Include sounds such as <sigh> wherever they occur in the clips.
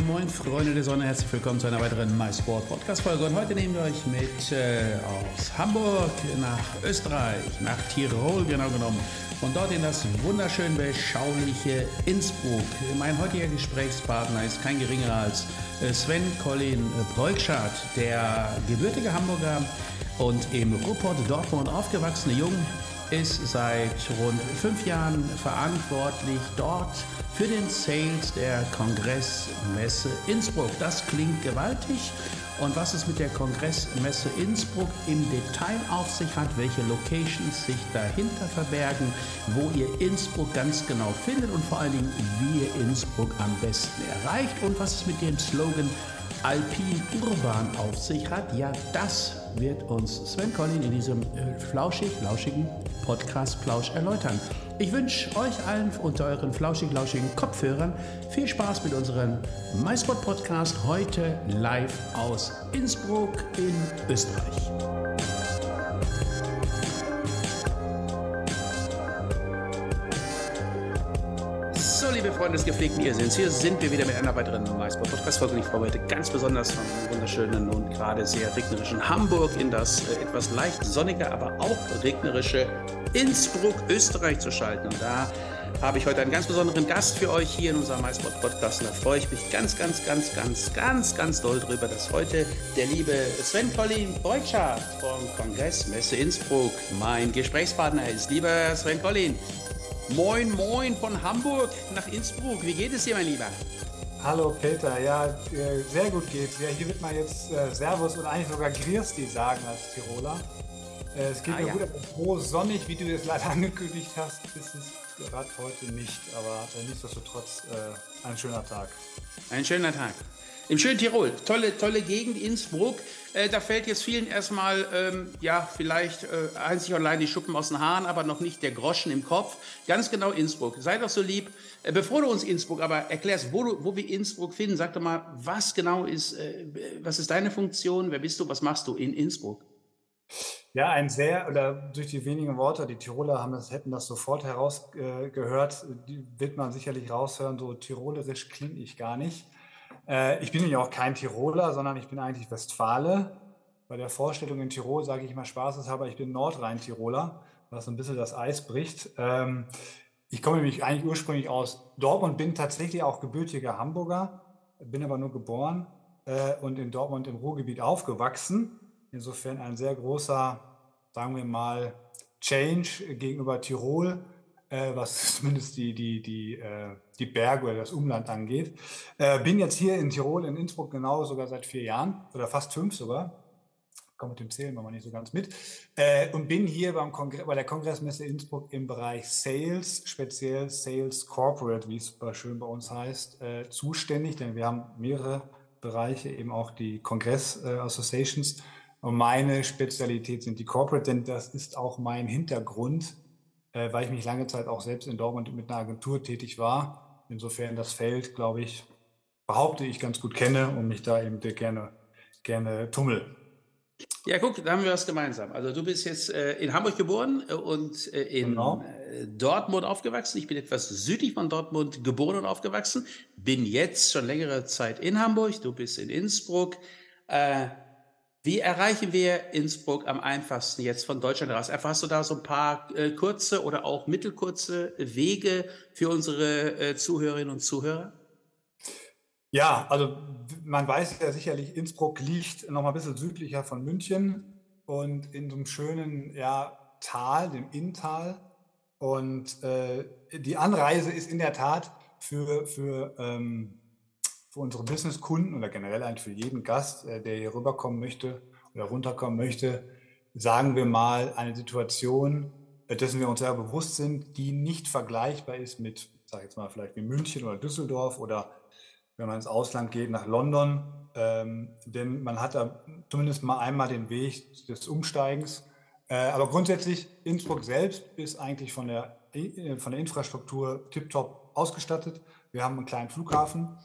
Moin moin, Freunde der Sonne, herzlich willkommen zu einer weiteren MySport Podcast Folge. Und heute nehmen wir euch mit äh, aus Hamburg nach Österreich, nach Tirol genau genommen. Und dort in das wunderschön beschauliche Innsbruck. Mein heutiger Gesprächspartner ist kein geringerer als äh, Sven Colin Breukschardt, der gebürtige Hamburger und im Ruhrpott Dortmund aufgewachsene Jung ist seit rund fünf Jahren verantwortlich dort für den Sales der Kongressmesse Innsbruck. Das klingt gewaltig. Und was es mit der Kongressmesse Innsbruck im Detail auf sich hat, welche Locations sich dahinter verbergen, wo ihr Innsbruck ganz genau findet und vor allen Dingen, wie ihr Innsbruck am besten erreicht und was es mit dem Slogan Alpin Urban auf sich hat, ja, das wird uns Sven Collin in diesem äh, flauschig, lauschigen Podcast Plausch erläutern. Ich wünsche euch allen unter euren flauschig-lauschigen Kopfhörern viel Spaß mit unserem MySpot Podcast heute live aus Innsbruck in Österreich. So, liebe Freunde des gepflegten Irrsinns, hier sind wir wieder mit einer weiteren MySpot Podcast Folge. Ich freue mich heute ganz besonders vom wunderschönen und gerade sehr regnerischen Hamburg in das äh, etwas leicht sonnige, aber auch regnerische Innsbruck, Österreich zu schalten. Und da habe ich heute einen ganz besonderen Gast für euch hier in unserem MySpot Podcast. Und da freue ich mich ganz, ganz, ganz, ganz, ganz, ganz doll drüber, dass heute der liebe Sven Collin Beutschart vom Kongress Messe Innsbruck mein Gesprächspartner ist. Lieber Sven Collin, moin, moin von Hamburg nach Innsbruck. Wie geht es dir, mein Lieber? Hallo Peter, ja, äh, sehr gut geht's. Ja, hier wird man jetzt äh, Servus oder eigentlich sogar Griersti sagen als Tiroler. Äh, es geht ah, mir ja. gut, aber froh sonnig, wie du es leider <laughs> angekündigt hast, ist es gerade heute nicht. Aber äh, nichtsdestotrotz äh, ein schöner Tag. Ein schöner Tag. Im schönen Tirol, tolle, tolle Gegend, Innsbruck. Äh, da fällt jetzt vielen erstmal, ähm, ja, vielleicht äh, einzig und allein die Schuppen aus den Haaren, aber noch nicht der Groschen im Kopf. Ganz genau Innsbruck. Sei doch so lieb, äh, bevor du uns Innsbruck aber erklärst, wo, du, wo wir Innsbruck finden, sag doch mal, was genau ist, äh, was ist deine Funktion, wer bist du, was machst du in Innsbruck? Ja, ein sehr, oder durch die wenigen Worte, die Tiroler haben das, hätten das sofort herausgehört, äh, wird man sicherlich raushören, so tirolerisch klinge ich gar nicht. Äh, ich bin ja auch kein Tiroler, sondern ich bin eigentlich Westfale. Bei der Vorstellung in Tirol sage ich mal spaßeshalber, ich bin Nordrhein-Tiroler, was so ein bisschen das Eis bricht. Ähm, ich komme nämlich eigentlich ursprünglich aus Dortmund, bin tatsächlich auch gebürtiger Hamburger, bin aber nur geboren äh, und in Dortmund im Ruhrgebiet aufgewachsen. Insofern ein sehr großer, sagen wir mal, Change gegenüber Tirol, äh, was <laughs> zumindest die, die, die, äh, die Berge oder das Umland angeht. Äh, bin jetzt hier in Tirol, in Innsbruck genau sogar seit vier Jahren oder fast fünf sogar. Kommt mit dem Zählen mal nicht so ganz mit. Äh, und bin hier beim bei der Kongressmesse Innsbruck im Bereich Sales, speziell Sales Corporate, wie es schön bei uns heißt, äh, zuständig, denn wir haben mehrere Bereiche, eben auch die Kongress äh, Associations und meine Spezialität sind die Corporate, denn das ist auch mein Hintergrund, äh, weil ich mich lange Zeit auch selbst in Dortmund mit einer Agentur tätig war. Insofern das Feld, glaube ich, behaupte ich ganz gut kenne und mich da eben gerne, gerne tummel. Ja, guck, da haben wir was gemeinsam. Also du bist jetzt äh, in Hamburg geboren äh, und äh, in genau. Äh, Dortmund aufgewachsen. Ich bin etwas südlich von Dortmund geboren und aufgewachsen. Bin jetzt schon längere Zeit in Hamburg. Du bist in Innsbruck. Äh, wie erreichen wir Innsbruck am einfachsten jetzt von Deutschland raus? Einfach du da so ein paar äh, kurze oder auch mittelkurze Wege für unsere äh, Zuhörerinnen und Zuhörer? Ja, also man weiß ja sicherlich, Innsbruck liegt noch mal ein bisschen südlicher von München und in so einem schönen ja, Tal, dem Inntal. Und äh, die Anreise ist in der Tat für, für ähm, für unsere Businesskunden oder generell eigentlich für jeden Gast, äh, der hier rüberkommen möchte oder runterkommen möchte, sagen wir mal eine Situation, dessen wir uns sehr bewusst sind, die nicht vergleichbar ist mit sage jetzt mal vielleicht wie München oder Düsseldorf oder wenn man ins Ausland geht, nach London. Ähm, denn man hat da zumindest mal einmal den Weg des Umsteigens. Äh, aber grundsätzlich, Innsbruck selbst ist eigentlich von der, äh, von der Infrastruktur tiptop ausgestattet. Wir haben einen kleinen Flughafen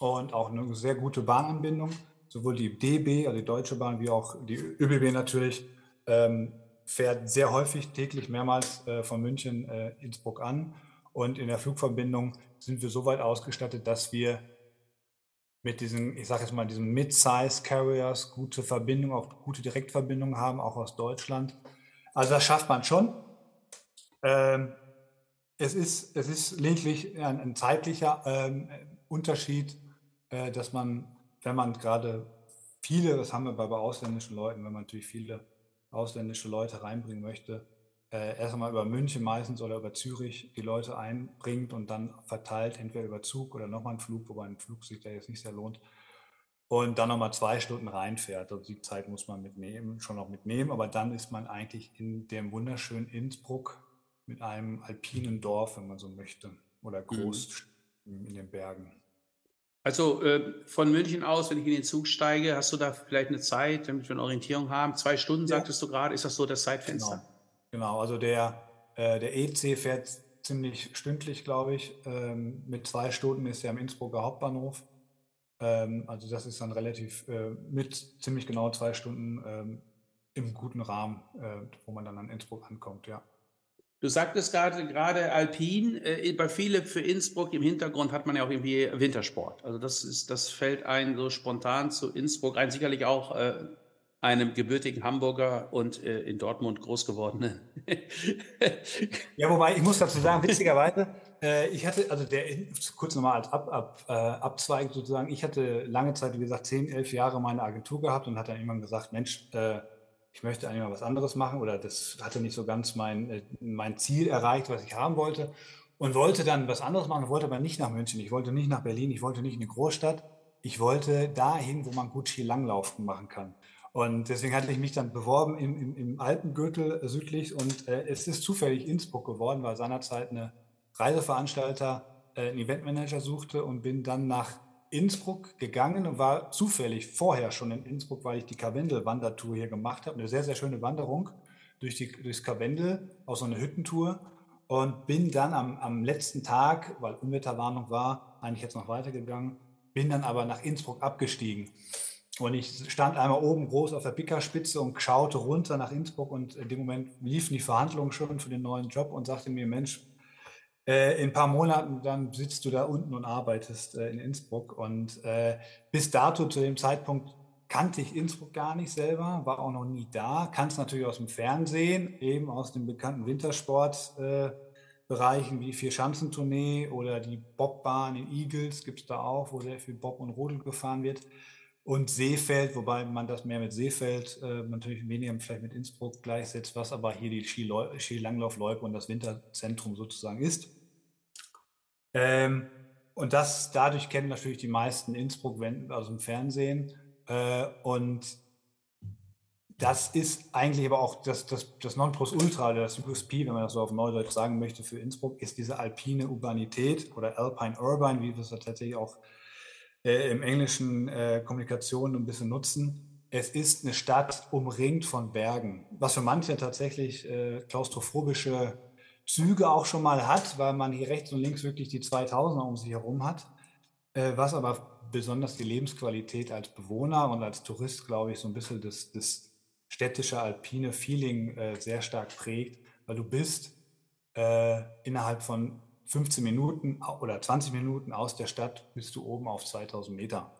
und auch eine sehr gute Bahnanbindung. Sowohl die DB, also die Deutsche Bahn, wie auch die ÖBB natürlich, ähm, fährt sehr häufig täglich mehrmals äh, von München äh, Innsbruck an. Und in der Flugverbindung sind wir so weit ausgestattet, dass wir mit diesen, ich sage jetzt mal, diesen Mid-Size Carriers gute Verbindungen, auch gute Direktverbindungen haben, auch aus Deutschland. Also das schafft man schon. Ähm, es, ist, es ist lediglich ein, ein zeitlicher ähm, Unterschied, äh, dass man, wenn man gerade viele, das haben wir bei, bei ausländischen Leuten, wenn man natürlich viele ausländische Leute reinbringen möchte, äh, erst einmal über München meistens oder über Zürich die Leute einbringt und dann verteilt, entweder über Zug oder nochmal einen Flug, wobei ein Flug sich da jetzt nicht sehr lohnt. Und dann nochmal zwei Stunden reinfährt. Also die Zeit muss man mitnehmen, schon noch mitnehmen, aber dann ist man eigentlich in dem wunderschönen Innsbruck mit einem alpinen Dorf, wenn man so möchte, oder groß mhm. in den Bergen. Also äh, von München aus, wenn ich in den Zug steige, hast du da vielleicht eine Zeit, damit wir eine Orientierung haben? Zwei Stunden, ja. sagtest du gerade, ist das so das Zeitfenster? Genau. Genau, also der, äh, der EC fährt ziemlich stündlich, glaube ich. Ähm, mit zwei Stunden ist er am Innsbrucker Hauptbahnhof. Ähm, also das ist dann relativ äh, mit ziemlich genau zwei Stunden ähm, im guten Rahmen, äh, wo man dann an Innsbruck ankommt, ja. Du sagtest gerade, gerade Alpin, äh, bei viele für Innsbruck im Hintergrund hat man ja auch irgendwie Wintersport. Also das ist, das fällt ein so spontan zu Innsbruck ein, sicherlich auch äh, einem gebürtigen Hamburger und äh, in Dortmund groß gewordenen. <laughs> ja, wobei ich muss dazu sagen, witzigerweise, äh, ich hatte, also der, kurz nochmal als Ab, Ab, äh, Abzweig sozusagen, ich hatte lange Zeit, wie gesagt, zehn, elf Jahre meine Agentur gehabt und hatte dann irgendwann gesagt, Mensch, äh, ich möchte eigentlich mal was anderes machen oder das hatte nicht so ganz mein, äh, mein Ziel erreicht, was ich haben wollte und wollte dann was anderes machen, wollte aber nicht nach München, ich wollte nicht nach Berlin, ich wollte nicht in eine Großstadt, ich wollte dahin, wo man gut Skilanglaufen machen kann. Und deswegen hatte ich mich dann beworben im, im, im Alpengürtel südlich und äh, es ist zufällig Innsbruck geworden, weil seinerzeit eine Reiseveranstalter äh, einen Eventmanager suchte und bin dann nach Innsbruck gegangen und war zufällig vorher schon in Innsbruck, weil ich die Karwendel-Wandertour hier gemacht habe. Eine sehr, sehr schöne Wanderung durch die, durchs Karwendel, auch so eine Hüttentour. Und bin dann am, am letzten Tag, weil Unwetterwarnung war, eigentlich jetzt noch weitergegangen, bin dann aber nach Innsbruck abgestiegen. Und ich stand einmal oben groß auf der Pickerspitze und schaute runter nach Innsbruck und in dem Moment liefen die Verhandlungen schon für den neuen Job und sagte mir, Mensch, in ein paar Monaten dann sitzt du da unten und arbeitest äh, in Innsbruck. Und äh, bis dato, zu dem Zeitpunkt, kannte ich Innsbruck gar nicht selber, war auch noch nie da, kannte es natürlich aus dem Fernsehen, eben aus den bekannten Wintersportbereichen wie Vier-Schanzentournee oder die Bobbahn in Eagles gibt es da auch, wo sehr viel Bob und Rodel gefahren wird und Seefeld, wobei man das mehr mit Seefeld äh, natürlich weniger vielleicht mit Innsbruck gleichsetzt, was aber hier die Skilanglaufloipe und das Winterzentrum sozusagen ist. Ähm, und das dadurch kennen natürlich die meisten Innsbruck aus dem Fernsehen. Äh, und das ist eigentlich aber auch das, das, das Nonplusultra, das USP, wenn man das so auf Neudeutsch sagen möchte, für Innsbruck, ist diese alpine Urbanität oder Alpine Urban, wie wir es tatsächlich auch äh, im englischen äh, Kommunikation ein bisschen nutzen. Es ist eine Stadt umringt von Bergen, was für manche tatsächlich äh, klaustrophobische Züge auch schon mal hat, weil man hier rechts und links wirklich die 2000er um sich herum hat, äh, was aber besonders die Lebensqualität als Bewohner und als Tourist, glaube ich, so ein bisschen das, das städtische, alpine Feeling äh, sehr stark prägt, weil du bist äh, innerhalb von 15 Minuten oder 20 Minuten aus der Stadt bist du oben auf 2000 Meter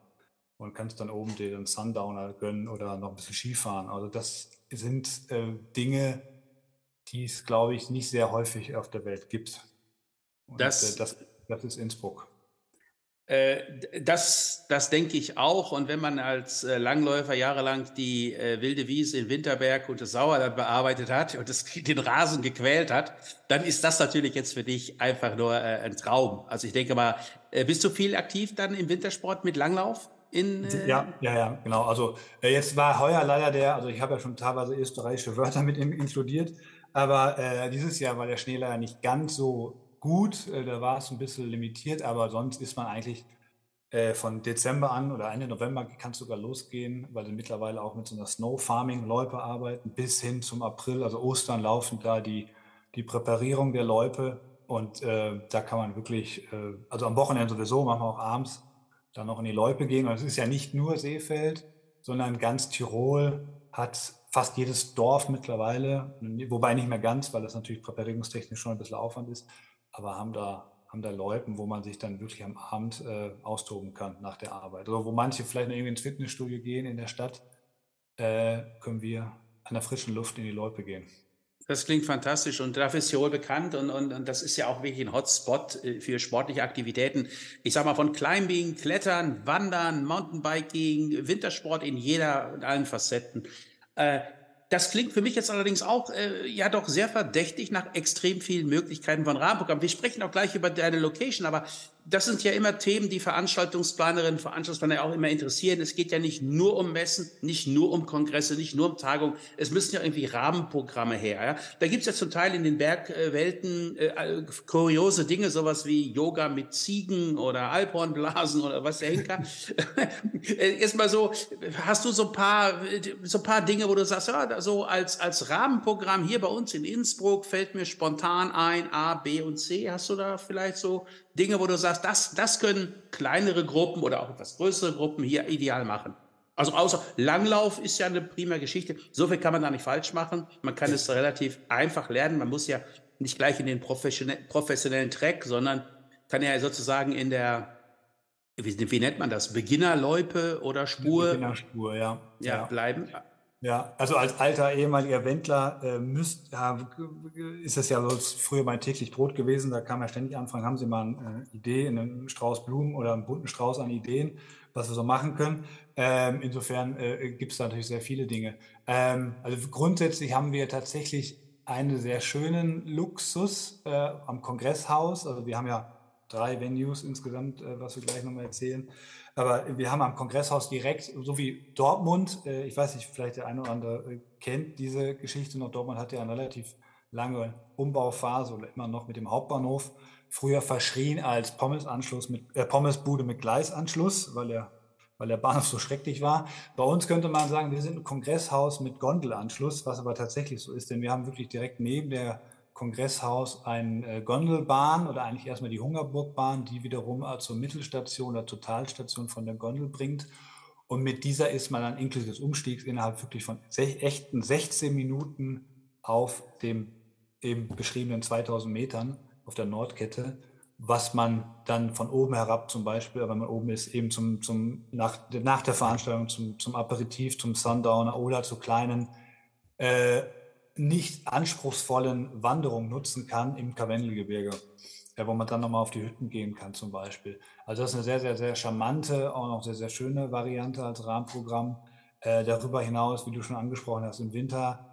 und kannst dann oben dir den Sundowner gönnen oder noch ein bisschen Skifahren. Also das sind äh, Dinge, die es, glaube ich, nicht sehr häufig auf der Welt gibt. Und, das, äh, das, das ist Innsbruck. Äh, das, das denke ich auch. Und wenn man als äh, Langläufer jahrelang die äh, wilde Wiese in Winterberg und das Sauerland bearbeitet hat und das, <laughs> den Rasen gequält hat, dann ist das natürlich jetzt für dich einfach nur ein Traum. Also ich denke mal, bist du viel aktiv dann im Wintersport mit Langlauf? In, äh ja, ja, ja, genau. Also jetzt war heuer leider der, also ich habe ja schon teilweise österreichische Wörter mit inkludiert, aber äh, dieses Jahr war der Schnee leider nicht ganz so gut. Äh, da war es ein bisschen limitiert, aber sonst ist man eigentlich äh, von Dezember an oder Ende November kann es sogar losgehen, weil sie mittlerweile auch mit so einer Snow Farming Loipe arbeiten, bis hin zum April, also Ostern laufen da die, die Präparierung der Loipe und äh, da kann man wirklich, äh, also am Wochenende sowieso, machen wir auch abends, dann noch in die Loipe gehen. Und es ist ja nicht nur Seefeld, sondern ganz Tirol hat fast jedes Dorf mittlerweile, wobei nicht mehr ganz, weil das natürlich präparierungstechnisch schon ein bisschen Aufwand ist, aber haben da, haben da Loipen, wo man sich dann wirklich am Abend äh, austoben kann nach der Arbeit. Oder wo manche vielleicht noch irgendwie ins Fitnessstudio gehen in der Stadt, äh, können wir an der frischen Luft in die Loipe gehen. Das klingt fantastisch und dafür ist Tirol bekannt und, und, und das ist ja auch wirklich ein Hotspot äh, für sportliche Aktivitäten. Ich sag mal von Climbing, Klettern, Wandern, Mountainbiking, Wintersport in jeder und allen Facetten. Äh, das klingt für mich jetzt allerdings auch äh, ja doch sehr verdächtig nach extrem vielen Möglichkeiten von Rahmenprogrammen. Wir sprechen auch gleich über deine Location, aber das sind ja immer Themen, die Veranstaltungsplanerinnen und Veranstaltungsplaner auch immer interessieren. Es geht ja nicht nur um Messen, nicht nur um Kongresse, nicht nur um Tagungen. Es müssen ja irgendwie Rahmenprogramme her. Ja? Da gibt's ja zum Teil in den Bergwelten äh, kuriose Dinge, sowas wie Yoga mit Ziegen oder Alphornblasen oder was der Henker. <laughs> Erstmal so, hast du so ein paar, so ein paar Dinge, wo du sagst, ja, so als, als Rahmenprogramm hier bei uns in Innsbruck fällt mir spontan ein A, B und C. Hast du da vielleicht so Dinge, wo du sagst, das, das können kleinere Gruppen oder auch etwas größere Gruppen hier ideal machen. Also außer Langlauf ist ja eine prima Geschichte. So viel kann man da nicht falsch machen. Man kann es relativ einfach lernen. Man muss ja nicht gleich in den professionellen, professionellen Track, sondern kann ja sozusagen in der, wie, wie nennt man das, Beginnerloipe oder Spur, Beginnerspur, ja. Ja, ja. bleiben. Ja, also als alter ehemaliger Wendler äh, müsst, ja, ist das ja so früher mein täglich Brot gewesen. Da kam ja ständig Anfragen, haben Sie mal eine äh, Idee, einen Strauß Blumen oder einen bunten Strauß an Ideen, was wir so machen können. Ähm, insofern äh, gibt es da natürlich sehr viele Dinge. Ähm, also grundsätzlich haben wir tatsächlich einen sehr schönen Luxus äh, am Kongresshaus. Also wir haben ja drei Venues insgesamt, äh, was wir gleich nochmal erzählen. Aber wir haben am Kongresshaus direkt, so wie Dortmund, äh, ich weiß nicht, vielleicht der eine oder andere äh, kennt diese Geschichte noch. Dortmund hatte ja eine relativ lange Umbauphase oder immer noch mit dem Hauptbahnhof. Früher verschrien als Pommesanschluss mit, äh, Pommesbude mit Gleisanschluss, weil der, weil der Bahnhof so schrecklich war. Bei uns könnte man sagen, wir sind ein Kongresshaus mit Gondelanschluss, was aber tatsächlich so ist, denn wir haben wirklich direkt neben der Kongresshaus eine äh, Gondelbahn oder eigentlich erstmal die Hungerburgbahn, die wiederum äh, zur Mittelstation oder Totalstation von der Gondel bringt. Und mit dieser ist man dann inklusive des Umstiegs innerhalb wirklich von echten 16 Minuten auf dem eben beschriebenen 2000 Metern auf der Nordkette, was man dann von oben herab zum Beispiel, wenn man oben ist, eben zum, zum, nach, nach der Veranstaltung zum, zum Aperitif, zum Sundowner oder zu kleinen äh, nicht anspruchsvollen Wanderung nutzen kann im Karwendelgebirge, ja, wo man dann nochmal auf die Hütten gehen kann zum Beispiel. Also das ist eine sehr, sehr, sehr charmante, auch noch sehr, sehr schöne Variante als Rahmenprogramm. Äh, darüber hinaus, wie du schon angesprochen hast, im Winter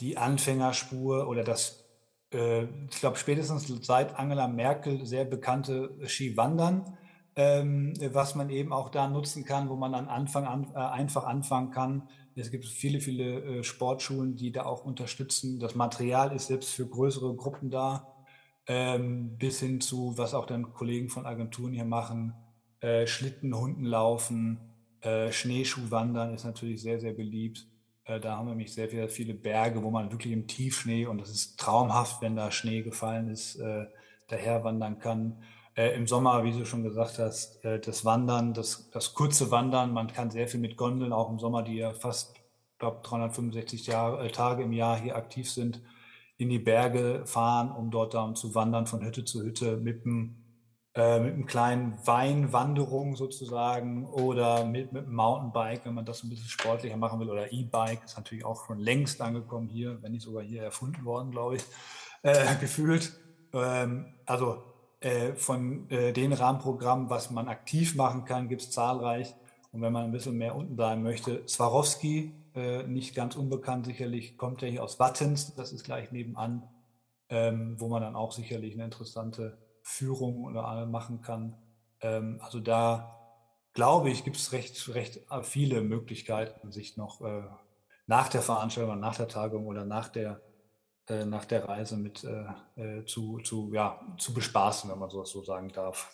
die Anfängerspur oder das, äh, ich glaube spätestens seit Angela Merkel sehr bekannte Skiwandern, ähm, was man eben auch da nutzen kann, wo man an Anfang an, äh, einfach anfangen kann, es gibt viele, viele äh, Sportschulen, die da auch unterstützen. Das Material ist selbst für größere Gruppen da, ähm, bis hin zu, was auch dann Kollegen von Agenturen hier machen, äh, Schlitten, Hunden laufen, äh, Schneeschuhwandern ist natürlich sehr, sehr beliebt. Äh, da haben wir nämlich sehr viele, viele Berge, wo man wirklich im Tiefschnee, und das ist traumhaft, wenn da Schnee gefallen ist, äh, daher wandern kann. Äh, Im Sommer, wie du schon gesagt hast, äh, das Wandern, das, das kurze Wandern, man kann sehr viel mit Gondeln, auch im Sommer, die ja fast, glaube 365 Jahre, Tage im Jahr hier aktiv sind, in die Berge fahren, um dort dann zu wandern von Hütte zu Hütte mit einem, äh, mit einem kleinen Weinwanderung sozusagen oder mit, mit einem Mountainbike, wenn man das ein bisschen sportlicher machen will, oder E-Bike, ist natürlich auch schon längst angekommen hier, wenn nicht sogar hier erfunden worden, glaube ich, äh, <laughs> gefühlt. Ähm, also von äh, den Rahmenprogrammen, was man aktiv machen kann, gibt es zahlreich. Und wenn man ein bisschen mehr unten bleiben möchte, Swarovski, äh, nicht ganz unbekannt sicherlich, kommt ja hier aus Wattens, das ist gleich nebenan, ähm, wo man dann auch sicherlich eine interessante Führung oder machen kann. Ähm, also da glaube ich, gibt es recht, recht viele Möglichkeiten, sich noch äh, nach der Veranstaltung, nach der Tagung oder nach der äh, nach der Reise mit äh, zu, zu, ja, zu bespaßen, wenn man sowas so sagen darf.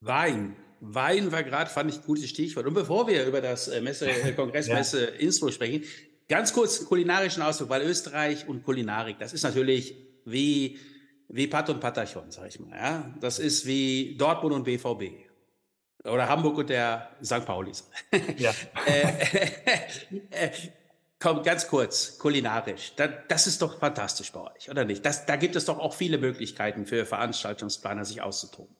Wein. Wein war gerade, fand ich, ein gutes Stichwort. Und bevor wir über das Messe, <laughs> Kongressmesse ja. Innsbruck sprechen, ganz kurz kulinarischen Ausdruck, weil Österreich und Kulinarik, das ist natürlich wie, wie Pat und Patachon, sag ich mal. Ja? Das ist wie Dortmund und BVB. Oder Hamburg und der St. Paulis. Ja. <laughs> äh, <laughs> komm, ganz kurz, kulinarisch. Da, das ist doch fantastisch bei euch, oder nicht? Das, da gibt es doch auch viele Möglichkeiten für Veranstaltungsplaner, sich auszutoben.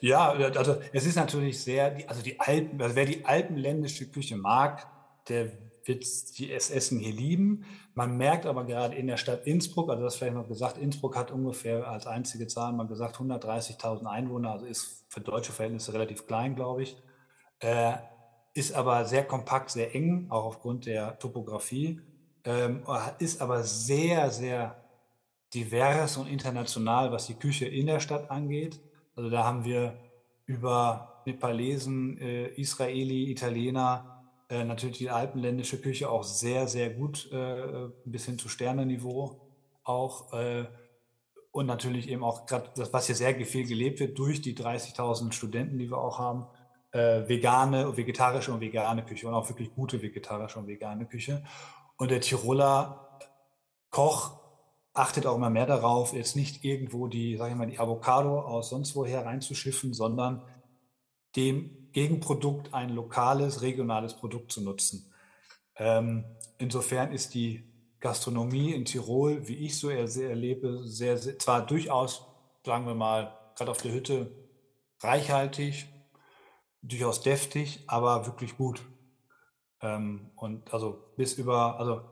Ja, also es ist natürlich sehr, also die Alpen, also wer die alpenländische Küche mag, der wird die Essen hier lieben. Man merkt aber gerade in der Stadt Innsbruck, also das vielleicht noch gesagt, Innsbruck hat ungefähr als einzige Zahl mal gesagt 130.000 Einwohner, also ist für deutsche Verhältnisse relativ klein, glaube ich. Äh, ist aber sehr kompakt, sehr eng, auch aufgrund der Topografie. Ähm, ist aber sehr, sehr divers und international, was die Küche in der Stadt angeht. Also da haben wir über Nepalesen, äh, Israeli, Italiener, äh, natürlich die alpenländische Küche auch sehr, sehr gut, äh, bis hin zu Sternenniveau auch. Äh, und natürlich eben auch gerade das, was hier sehr viel gelebt wird durch die 30.000 Studenten, die wir auch haben, äh, vegane, vegetarische und vegane Küche und auch wirklich gute vegetarische und vegane Küche. Und der Tiroler Koch achtet auch immer mehr darauf, jetzt nicht irgendwo die, sage ich mal, die Avocado aus sonst woher reinzuschiffen, sondern dem Gegenprodukt ein lokales, regionales Produkt zu nutzen. Ähm, insofern ist die Gastronomie in Tirol, wie ich so erlebe, sehr, sehr, zwar durchaus, sagen wir mal, gerade auf der Hütte reichhaltig, durchaus deftig, aber wirklich gut. Ähm, und also bis über, also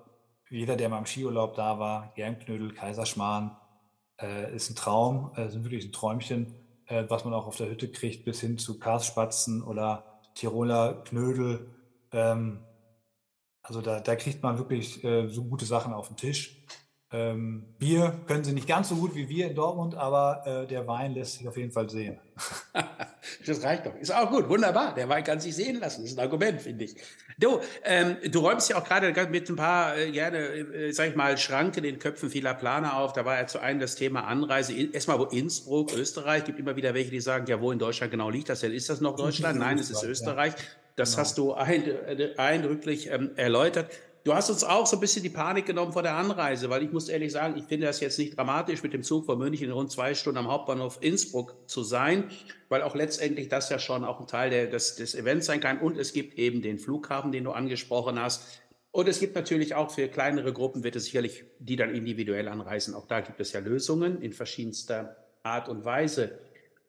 jeder, der mal im Skiurlaub da war, Germknödel, Kaiserschmarrn, äh, ist ein Traum, äh, sind wirklich ein Träumchen, äh, was man auch auf der Hütte kriegt, bis hin zu Karsspatzen oder Tiroler Knödel. Ähm, also da, da, kriegt man wirklich äh, so gute Sachen auf den Tisch. Ähm, Bier können sie nicht ganz so gut wie wir in Dortmund, aber äh, der Wein lässt sich auf jeden Fall sehen. <laughs> das reicht doch. Ist auch gut, wunderbar. Der Wein kann sich sehen lassen. Das ist ein Argument, finde ich. Du, ähm, du räumst ja auch gerade mit ein paar, äh, gerne, äh, sag ich mal, Schranken in den Köpfen vieler Planer auf. Da war ja zu einem das Thema Anreise. Erstmal, wo Innsbruck, Österreich, gibt immer wieder welche, die sagen, ja, wo in Deutschland genau liegt das denn? Ist das noch Deutschland? Nein, es ist Österreich. Das genau. hast du äh, eindrücklich ähm, erläutert. Du hast uns auch so ein bisschen die Panik genommen vor der Anreise, weil ich muss ehrlich sagen, ich finde das jetzt nicht dramatisch, mit dem Zug von München in rund zwei Stunden am Hauptbahnhof Innsbruck zu sein, weil auch letztendlich das ja schon auch ein Teil der, des, des Events sein kann. Und es gibt eben den Flughafen, den du angesprochen hast. Und es gibt natürlich auch für kleinere Gruppen, wird es sicherlich, die dann individuell anreisen. Auch da gibt es ja Lösungen in verschiedenster Art und Weise.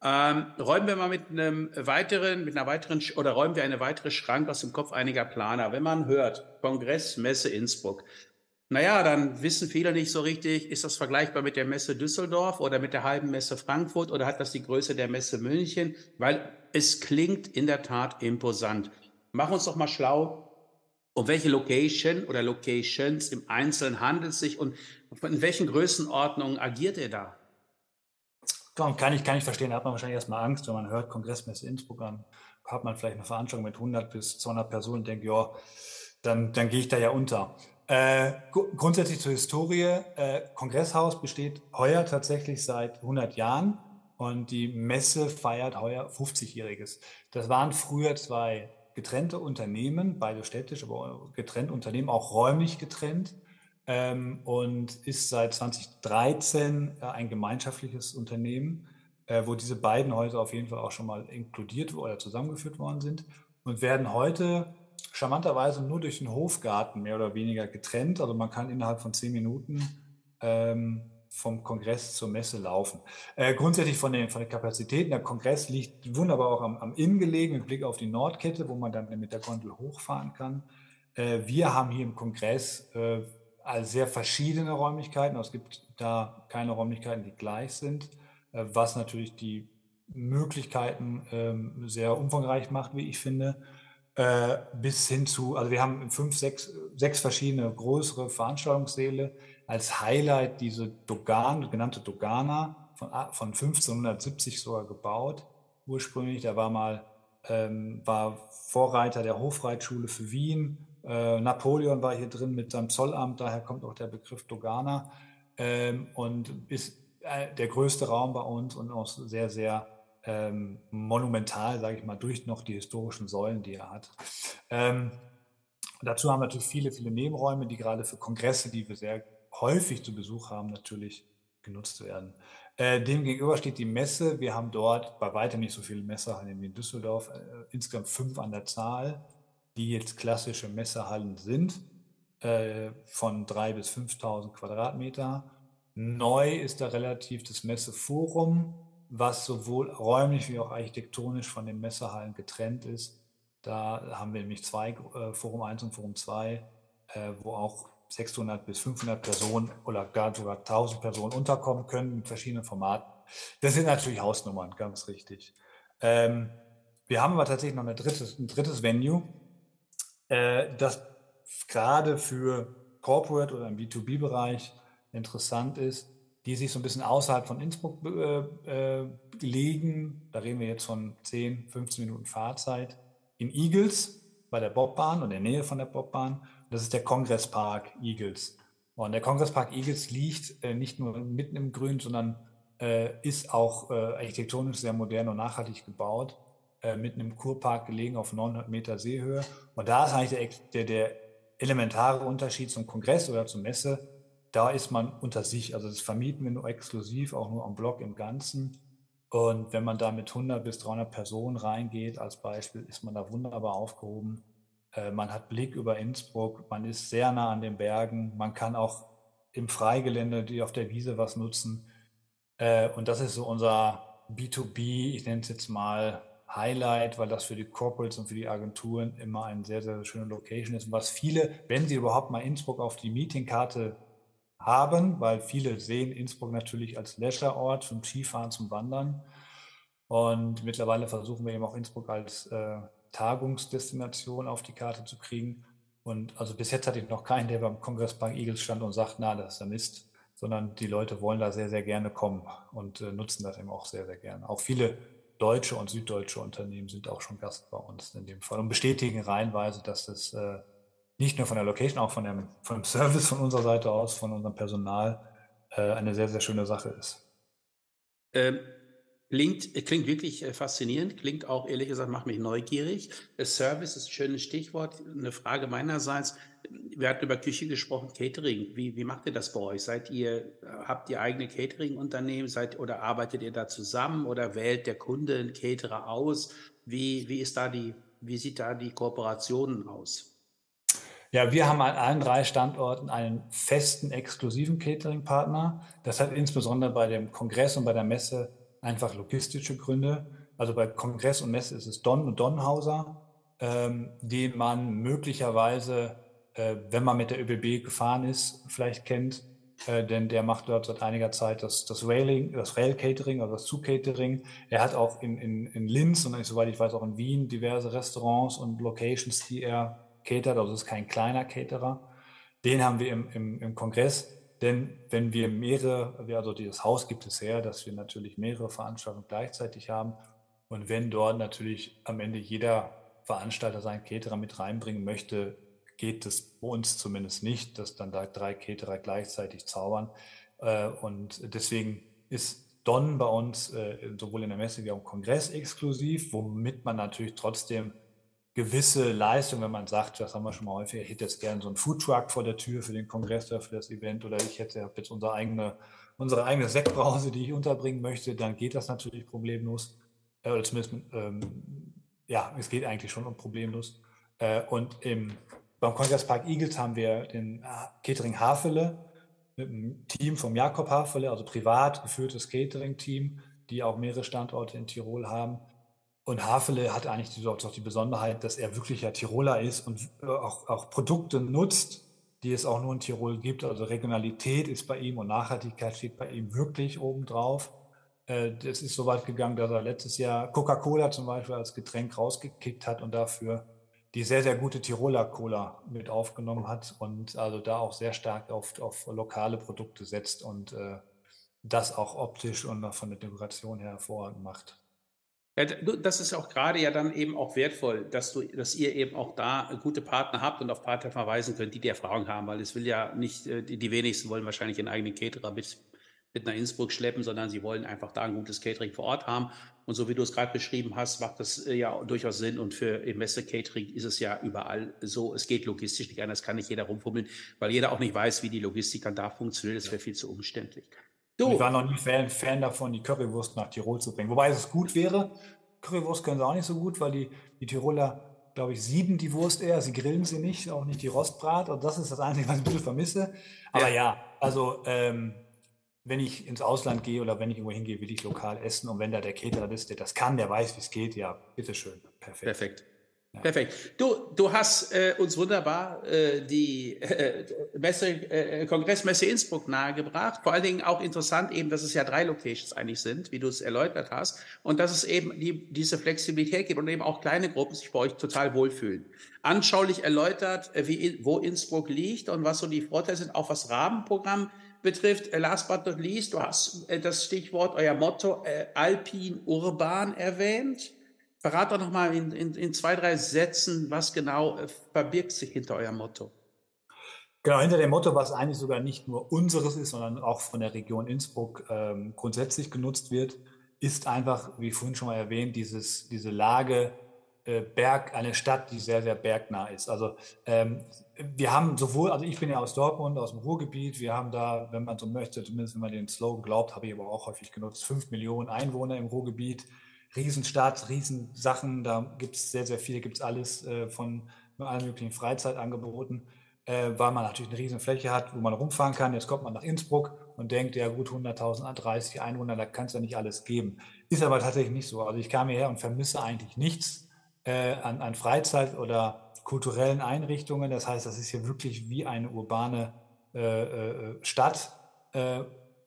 Ähm, räumen wir mal mit einem weiteren, mit einer weiteren, oder räumen wir eine weitere Schrank aus dem Kopf einiger Planer. Wenn man hört, Kongress, Messe Innsbruck, naja, dann wissen viele nicht so richtig, ist das vergleichbar mit der Messe Düsseldorf oder mit der halben Messe Frankfurt oder hat das die Größe der Messe München? Weil es klingt in der Tat imposant. Mach uns doch mal schlau, um welche Location oder Locations im Einzelnen handelt es sich und in welchen Größenordnungen agiert ihr da? Kann ich, kann ich verstehen, da hat man wahrscheinlich erstmal Angst, wenn man hört, Kongressmesse Innsbruck an, hat man vielleicht eine Veranstaltung mit 100 bis 200 Personen und denkt, ja, dann, dann gehe ich da ja unter. Äh, grundsätzlich zur Historie, äh, Kongresshaus besteht heuer tatsächlich seit 100 Jahren und die Messe feiert heuer 50-jähriges. Das waren früher zwei getrennte Unternehmen, beide städtisch, aber getrennt Unternehmen, auch räumlich getrennt ähm, und ist seit 2013 äh, ein gemeinschaftliches Unternehmen, äh, wo diese beiden Häuser auf jeden Fall auch schon mal inkludiert oder zusammengeführt worden sind und werden heute charmanterweise nur durch den Hofgarten mehr oder weniger getrennt. Also man kann innerhalb von zehn Minuten ähm, vom Kongress zur Messe laufen. Äh, grundsätzlich von den, von den Kapazitäten, der Kongress liegt wunderbar auch am, am Inn gelegen, mit Blick auf die Nordkette, wo man dann mit der Gondel hochfahren kann. Äh, wir haben hier im Kongress äh, also sehr verschiedene Räumlichkeiten. Es gibt da keine Räumlichkeiten, die gleich sind, äh, was natürlich die Möglichkeiten ähm, sehr umfangreich macht, wie ich finde. Äh, bis hin zu, also wir haben fünf, sechs, sechs verschiedene größere Veranstaltungssäle. Als Highlight diese Dogan, genannte Dogana von, von 1570 sogar gebaut, ursprünglich. Da war mal, ähm, war Vorreiter der Hofreitschule für Wien, äh, Napoleon war hier drin mit seinem Zollamt, daher kommt auch der Begriff Dogana ähm, und ist äh, der größte Raum bei uns und auch sehr, sehr ähm, monumental, sage ich mal, durch noch die historischen Säulen, die er hat. Ähm, dazu haben wir natürlich viele, viele Nebenräume, die gerade für Kongresse, die wir sehr häufig zu Besuch haben, natürlich genutzt werden. Äh, Demgegenüber steht die Messe. Wir haben dort bei weitem nicht so viele Messehallen wie in Düsseldorf, äh, insgesamt fünf an der Zahl, die jetzt klassische Messehallen sind, äh, von 3.000 bis 5.000 Quadratmeter. Neu ist da relativ das Messeforum, was sowohl räumlich wie auch architektonisch von den Messehallen getrennt ist. Da haben wir nämlich zwei, äh, Forum 1 und Forum 2, äh, wo auch 600 bis 500 Personen oder gar sogar 1000 Personen unterkommen können mit verschiedenen Formaten. Das sind natürlich Hausnummern, ganz richtig. Ähm, wir haben aber tatsächlich noch drittes, ein drittes Venue, äh, das gerade für Corporate oder im B2B-Bereich interessant ist, die sich so ein bisschen außerhalb von Innsbruck äh, äh, liegen. Da reden wir jetzt von 10, 15 Minuten Fahrzeit. In Eagles bei der Bobbahn und in der Nähe von der Bobbahn das ist der Kongresspark Eagles. Und der Kongresspark Eagles liegt äh, nicht nur mitten im Grün, sondern äh, ist auch äh, architektonisch sehr modern und nachhaltig gebaut, äh, mitten im Kurpark gelegen auf 900 Meter Seehöhe. Und da ist eigentlich der, der, der elementare Unterschied zum Kongress oder zur Messe. Da ist man unter sich, also das vermieten wir nur exklusiv, auch nur am Block im Ganzen. Und wenn man da mit 100 bis 300 Personen reingeht, als Beispiel, ist man da wunderbar aufgehoben. Äh, man hat Blick über Innsbruck, man ist sehr nah an den Bergen, man kann auch im Freigelände, die auf der Wiese was nutzen. Äh, und das ist so unser B2B, ich nenne es jetzt mal Highlight, weil das für die Corporates und für die Agenturen immer eine sehr, sehr schöne Location ist. Und was viele, wenn sie überhaupt mal Innsbruck auf die Meetingkarte haben, weil viele sehen Innsbruck natürlich als Leisureort zum Skifahren, zum Wandern. Und mittlerweile versuchen wir eben auch Innsbruck als äh, Tagungsdestination auf die Karte zu kriegen. Und also bis jetzt hatte ich noch keinen, der beim Kongressbank Eagles stand und sagt, na, das ist ja Mist, sondern die Leute wollen da sehr, sehr gerne kommen und äh, nutzen das eben auch sehr, sehr gerne. Auch viele deutsche und süddeutsche Unternehmen sind auch schon Gast bei uns in dem Fall und bestätigen reihenweise, dass das äh, nicht nur von der Location, auch von dem, von dem Service von unserer Seite aus, von unserem Personal äh, eine sehr, sehr schöne Sache ist. Ähm, Klingt, klingt wirklich äh, faszinierend, klingt auch ehrlich gesagt, macht mich neugierig. Service ist ein schönes Stichwort. Eine Frage meinerseits. Wir hatten über Küche gesprochen, Catering. Wie, wie macht ihr das bei euch? Seid ihr, habt ihr eigene Catering-Unternehmen? Seid, oder arbeitet ihr da zusammen oder wählt der Kunde einen Caterer aus? Wie, wie ist da die, wie sieht da die Kooperation aus? Ja, wir haben an allen drei Standorten einen festen, exklusiven Catering-Partner. Das hat insbesondere bei dem Kongress und bei der Messe einfach logistische Gründe. Also bei Kongress und Messe ist es Don und Donhauser, ähm, den man möglicherweise, äh, wenn man mit der ÖBB gefahren ist, vielleicht kennt, äh, denn der macht dort seit einiger Zeit das, das Railing, das Rail Catering, also das Zug-Catering. Er hat auch in, in, in Linz und soweit ich weiß auch in Wien diverse Restaurants und Locations, die er catert. Also ist kein kleiner Caterer. Den haben wir im, im, im Kongress. Denn wenn wir mehrere, also dieses Haus gibt es her, dass wir natürlich mehrere Veranstaltungen gleichzeitig haben. Und wenn dort natürlich am Ende jeder Veranstalter seinen Caterer mit reinbringen möchte, geht das bei uns zumindest nicht, dass dann da drei Caterer gleichzeitig zaubern. Äh, und deswegen ist Don bei uns äh, sowohl in der Messe wie auch im Kongress exklusiv, womit man natürlich trotzdem gewisse Leistung, wenn man sagt, das haben wir schon mal häufiger, ich hätte jetzt gerne so einen Foodtruck vor der Tür für den Kongress oder für das Event oder ich hätte jetzt unsere eigene, unsere eigene Sektbrause, die ich unterbringen möchte, dann geht das natürlich problemlos. Äh, oder zumindest, ähm, ja, es geht eigentlich schon um problemlos. Äh, und im, beim Kongresspark Eagles haben wir den äh, Catering Hafele mit einem Team vom Jakob Hafele, also privat geführtes Catering-Team, die auch mehrere Standorte in Tirol haben und Hafele hat eigentlich die, auch die Besonderheit, dass er wirklich ja Tiroler ist und äh, auch, auch Produkte nutzt, die es auch nur in Tirol gibt. Also Regionalität ist bei ihm und Nachhaltigkeit steht bei ihm wirklich obendrauf. Äh, das ist so weit gegangen, dass er letztes Jahr Coca-Cola zum Beispiel als Getränk rausgekickt hat und dafür die sehr, sehr gute Tiroler Cola mit aufgenommen hat und also da auch sehr stark auf, auf lokale Produkte setzt und äh, das auch optisch und von der Dekoration her hervorragend macht. Ja, das ist auch gerade ja dann eben auch wertvoll, dass du, dass ihr eben auch da gute Partner habt und auf Partner verweisen könnt, die die Erfahrung haben, weil es will ja nicht, äh, die, die wenigsten wollen wahrscheinlich einen eigenen Caterer mit, mit nach Innsbruck schleppen, sondern sie wollen einfach da ein gutes Catering vor Ort haben. Und so wie du es gerade beschrieben hast, macht das äh, ja durchaus Sinn. Und für Messe-Catering ist es ja überall so. Es geht logistisch nicht anders, kann nicht jeder rumfummeln, weil jeder auch nicht weiß, wie die Logistik dann da funktioniert. Das wäre viel zu umständlich. Du. Ich war noch nie Fan, Fan davon, die Currywurst nach Tirol zu bringen. Wobei es gut wäre. Currywurst können sie auch nicht so gut, weil die, die Tiroler, glaube ich, sieben die Wurst eher. Sie grillen sie nicht, auch nicht die Rostbrat. Und das ist das Einzige, was ich ein bisschen vermisse. Aber ja, ja also ähm, wenn ich ins Ausland gehe oder wenn ich irgendwo hingehe, will ich lokal essen. Und wenn da der Caterer ist, der das kann, der weiß, wie es geht, ja, bitteschön. Perfekt. Perfekt. Perfekt. Du, du hast äh, uns wunderbar äh, die äh, Messe, äh, Kongressmesse Innsbruck nahegebracht. Vor allen Dingen auch interessant eben, dass es ja drei Locations eigentlich sind, wie du es erläutert hast. Und dass es eben die, diese Flexibilität gibt und eben auch kleine Gruppen sich bei euch total wohlfühlen. Anschaulich erläutert, äh, wie, wo Innsbruck liegt und was so die Vorteile sind, auch was Rahmenprogramm betrifft. Äh, last but not least, du hast äh, das Stichwort, euer Motto, äh, Alpin Urban erwähnt. Verrat doch noch mal in, in, in zwei, drei Sätzen, was genau äh, verbirgt sich hinter eurem Motto. Genau, hinter dem Motto, was eigentlich sogar nicht nur unseres ist, sondern auch von der Region Innsbruck ähm, grundsätzlich genutzt wird, ist einfach, wie vorhin schon mal erwähnt, dieses, diese Lage äh, Berg, eine Stadt, die sehr, sehr bergnah ist. Also ähm, wir haben sowohl, also ich bin ja aus Dortmund, aus dem Ruhrgebiet, wir haben da, wenn man so möchte, zumindest wenn man den Slogan glaubt, habe ich aber auch häufig genutzt, fünf Millionen Einwohner im Ruhrgebiet. Riesenstadt, Riesensachen, da gibt es sehr, sehr viel, gibt es alles äh, von allen möglichen Freizeitangeboten, äh, weil man natürlich eine Riesenfläche hat, wo man rumfahren kann. Jetzt kommt man nach Innsbruck und denkt, ja gut, 100.000, 30 Einwohner, da kann es ja nicht alles geben. Ist aber tatsächlich nicht so. Also ich kam hierher und vermisse eigentlich nichts äh, an, an Freizeit oder kulturellen Einrichtungen. Das heißt, das ist hier wirklich wie eine urbane äh, äh Stadt äh,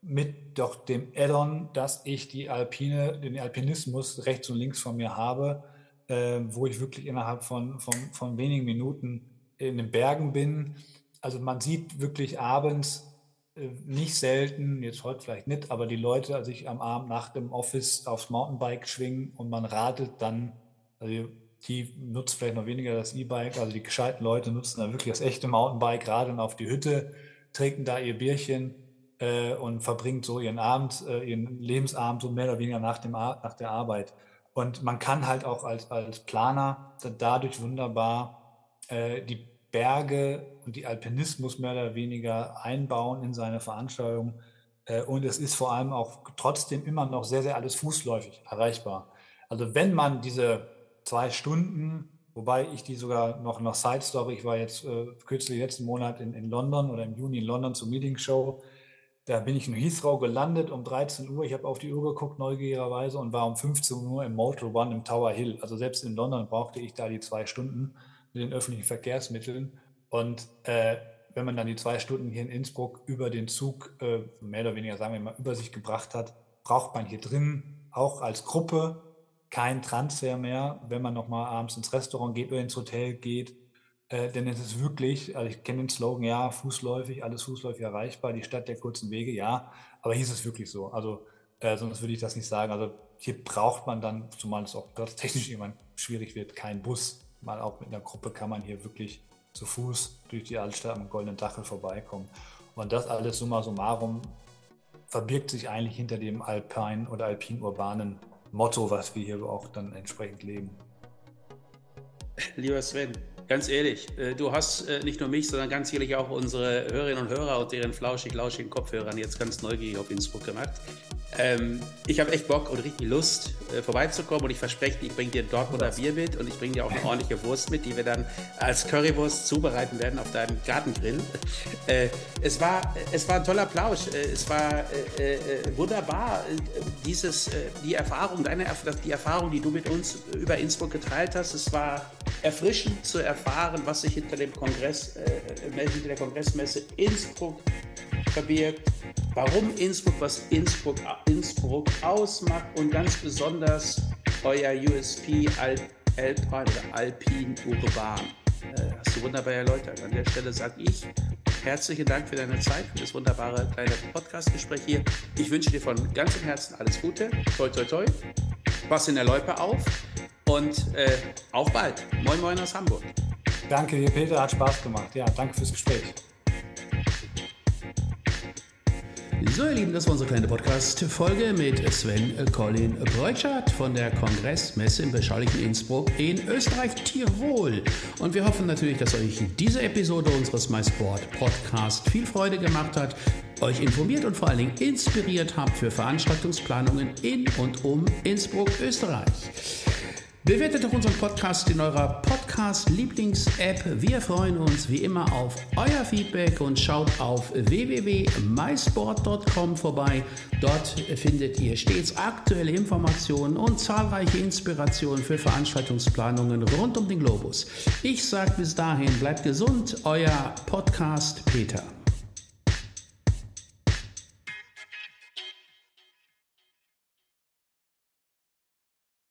mit doch dem Addon, dass ich die Alpine, den Alpinismus rechts und links von mir habe, äh, wo ich wirklich innerhalb von, von, von wenigen Minuten in den Bergen bin. Also man sieht wirklich abends äh, nicht selten, jetzt heute vielleicht nicht, aber die Leute sich am Abend nach dem Office aufs Mountainbike schwingen und man radelt dann, also die nutzt vielleicht noch weniger das E-Bike, also die gescheiten Leute nutzen da wirklich das echte Mountainbike, radeln auf die Hütte, trinken da ihr Bierchen äh, und verbringt so ihren Abend, äh, ihren Lebensabend so mehr oder weniger nach, dem nach der Arbeit. Und man kann halt auch als, als Planer dadurch wunderbar äh, die Berge und die Alpinismus mehr oder weniger einbauen in seine Veranstaltung. Äh, und es ist vor allem auch trotzdem immer noch sehr, sehr alles fußläufig erreichbar. Also wenn man diese zwei Stunden, wobei ich die sogar noch nach Side Story, ich war jetzt äh, kürzlich letzten Monat in, in London oder im Juni in London zur Meeting Show, da bin ich in Heathrow gelandet um 13 Uhr. Ich habe auf die Uhr geguckt, neugierigerweise, und war um 15 Uhr im Motor One im Tower Hill. Also selbst in London brauchte ich da die zwei Stunden mit den öffentlichen Verkehrsmitteln. Und äh, wenn man dann die zwei Stunden hier in Innsbruck über den Zug, äh, mehr oder weniger, sagen wir mal, über sich gebracht hat, braucht man hier drin auch als Gruppe kein Transfer mehr, wenn man nochmal abends ins Restaurant geht oder ins Hotel geht. Äh, denn es ist wirklich, also ich kenne den Slogan, ja, fußläufig, alles fußläufig erreichbar, die Stadt der kurzen Wege, ja, aber hier ist es wirklich so. Also äh, sonst würde ich das nicht sagen. Also hier braucht man dann, zumal es auch technisch irgendwann schwierig wird, keinen Bus. Mal auch mit einer Gruppe kann man hier wirklich zu Fuß durch die Altstadt am Goldenen Dachel vorbeikommen. Und das alles summa summarum verbirgt sich eigentlich hinter dem alpinen oder alpin-urbanen Motto, was wir hier auch dann entsprechend leben. Lieber Sven, ganz ehrlich, äh, du hast äh, nicht nur mich, sondern ganz sicherlich auch unsere Hörerinnen und Hörer und deren flauschig-lauschigen Kopfhörern jetzt ganz neugierig auf Innsbruck gemacht. Ähm, ich habe echt Bock und richtig Lust, äh, vorbeizukommen und ich verspreche dir, ich bringe dir ein Dortmunder Bier mit und ich bringe dir auch eine ordentliche Wurst mit, die wir dann als Currywurst zubereiten werden auf deinem Gartengrill. <laughs> Äh, es, war, es war ein toller Plausch, äh, es war wunderbar, dieses, die Erfahrung, deine, die Erfahrung, die du mit uns über Innsbruck geteilt hast, es war erfrischend zu erfahren, was sich hinter dem Kongress, hinter der Kongressmesse Innsbruck verbirgt, warum Innsbruck, was Innsbruck, Innsbruck ausmacht und ganz besonders euer USP Al Alpine oder Alpin Urban. Äh, hast du wunderbar erläutert. An der Stelle sage ich herzlichen Dank für deine Zeit, für das wunderbare kleine Podcast-Gespräch hier. Ich wünsche dir von ganzem Herzen alles Gute. Toi, toi, toi. pass in der Loipe auf und äh, auf bald. Moin Moin aus Hamburg. Danke dir, Peter, hat Spaß gemacht. Ja, danke fürs Gespräch. So, ihr Lieben, das war unsere kleine Podcast-Folge mit Sven Colin Breutschert von der Kongressmesse im beschaulichen Innsbruck in Österreich-Tirol. Und wir hoffen natürlich, dass euch diese Episode unseres MySport Podcast viel Freude gemacht hat, euch informiert und vor allen Dingen inspiriert habt für Veranstaltungsplanungen in und um Innsbruck, Österreich. Bewertet doch unseren Podcast in eurer Podcast-Lieblings-App. Wir freuen uns wie immer auf euer Feedback und schaut auf www.mysport.com vorbei. Dort findet ihr stets aktuelle Informationen und zahlreiche Inspirationen für Veranstaltungsplanungen rund um den Globus. Ich sage bis dahin, bleibt gesund, euer Podcast Peter.